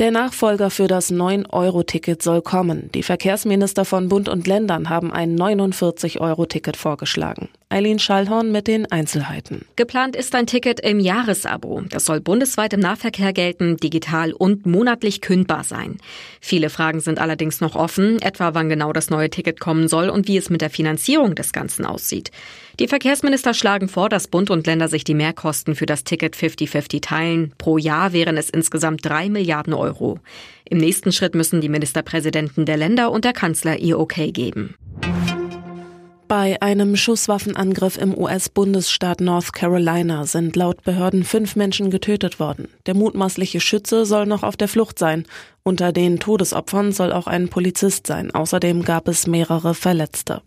Der Nachfolger für das 9-Euro-Ticket soll kommen. Die Verkehrsminister von Bund und Ländern haben ein 49-Euro-Ticket vorgeschlagen. Eileen Schallhorn mit den Einzelheiten. Geplant ist ein Ticket im Jahresabo. Das soll bundesweit im Nahverkehr gelten, digital und monatlich kündbar sein. Viele Fragen sind allerdings noch offen, etwa wann genau das neue Ticket kommen soll und wie es mit der Finanzierung des Ganzen aussieht. Die Verkehrsminister schlagen vor, dass Bund und Länder sich die Mehrkosten für das Ticket 50-50 teilen. Pro Jahr wären es insgesamt drei Milliarden Euro. Im nächsten Schritt müssen die Ministerpräsidenten der Länder und der Kanzler ihr Okay geben. Bei einem Schusswaffenangriff im US-Bundesstaat North Carolina sind laut Behörden fünf Menschen getötet worden. Der mutmaßliche Schütze soll noch auf der Flucht sein. Unter den Todesopfern soll auch ein Polizist sein. Außerdem gab es mehrere Verletzte.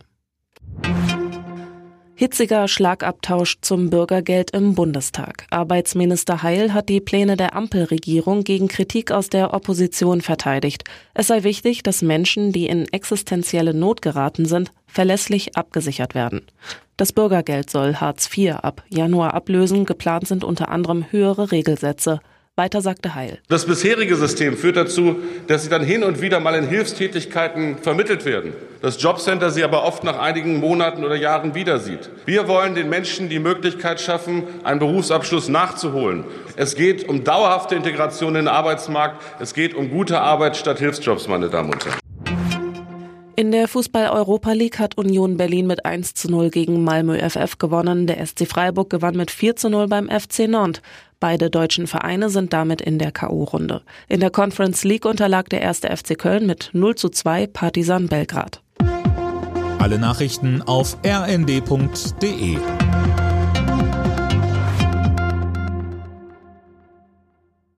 Hitziger Schlagabtausch zum Bürgergeld im Bundestag. Arbeitsminister Heil hat die Pläne der Ampelregierung gegen Kritik aus der Opposition verteidigt. Es sei wichtig, dass Menschen, die in existenzielle Not geraten sind, verlässlich abgesichert werden. Das Bürgergeld soll Hartz IV ab Januar ablösen. Geplant sind unter anderem höhere Regelsätze. Weiter sagte Heil. Das bisherige System führt dazu, dass sie dann hin und wieder mal in Hilfstätigkeiten vermittelt werden. Das Jobcenter sie aber oft nach einigen Monaten oder Jahren wieder sieht. Wir wollen den Menschen die Möglichkeit schaffen, einen Berufsabschluss nachzuholen. Es geht um dauerhafte Integration in den Arbeitsmarkt. Es geht um gute Arbeit statt Hilfsjobs, meine Damen und Herren. In der Fußball-Europa League hat Union Berlin mit 1 zu 0 gegen Malmö FF gewonnen. Der SC Freiburg gewann mit 4 zu 0 beim FC Nantes. Beide deutschen Vereine sind damit in der K.O.-Runde. In der Conference League unterlag der erste FC Köln mit 0 zu 2 Partisan Belgrad. Alle Nachrichten auf rnd.de